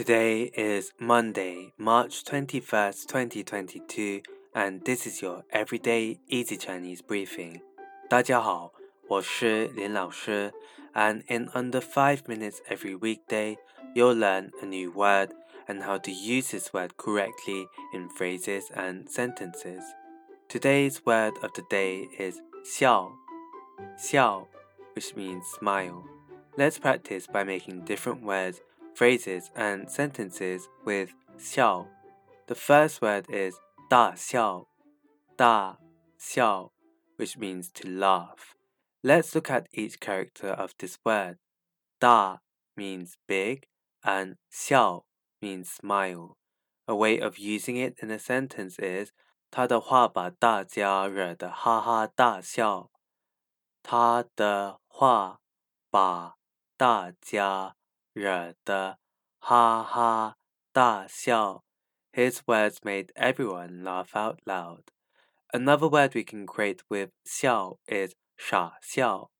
Today is Monday, March 21st, 2022, and this is your everyday easy Chinese briefing. 大家好，我是林老师, and in under 5 minutes every weekday, you'll learn a new word and how to use this word correctly in phrases and sentences. Today's word of the day is 笑,笑, which means smile. Let's practice by making different words phrases and sentences with 笑. The first word is 大笑,大笑, which means to laugh. Let's look at each character of this word. 大 means big and 笑 means smile. A way of using it in a sentence is 他的话把大家惹得哈哈大笑。他的话把大家 惹得哈哈大笑. His words made everyone laugh out loud. Another word we can create with 笑 is 傻笑,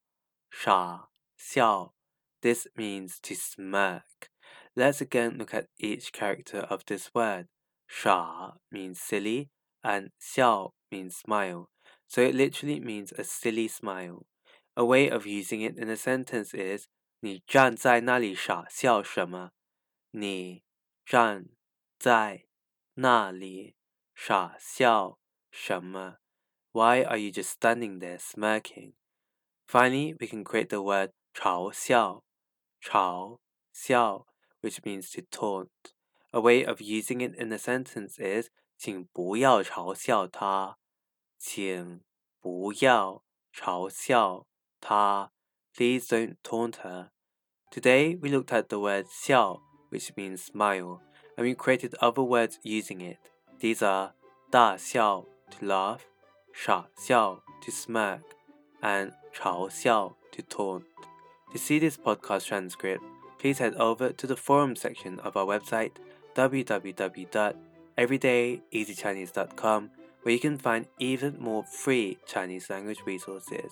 傻笑. This means to smirk. Let's again look at each character of this word. 傻 means silly and 笑 means smile. So it literally means a silly smile. A way of using it in a sentence is 你站在那里傻笑什么？你站在那里傻笑什么？Why are you just standing there smirking? Finally, we can create the word 嘲笑,嘲笑, which means to taunt. A way of using it in a sentence is 请不要嘲笑他，请不要嘲笑他。 Please don't taunt her. Today we looked at the word xiao, which means smile, and we created other words using it. These are da xiao to laugh, sha xiao to smirk, and chao xiao to taunt. To see this podcast transcript, please head over to the forum section of our website www.everydayeasychinese.com where you can find even more free Chinese language resources.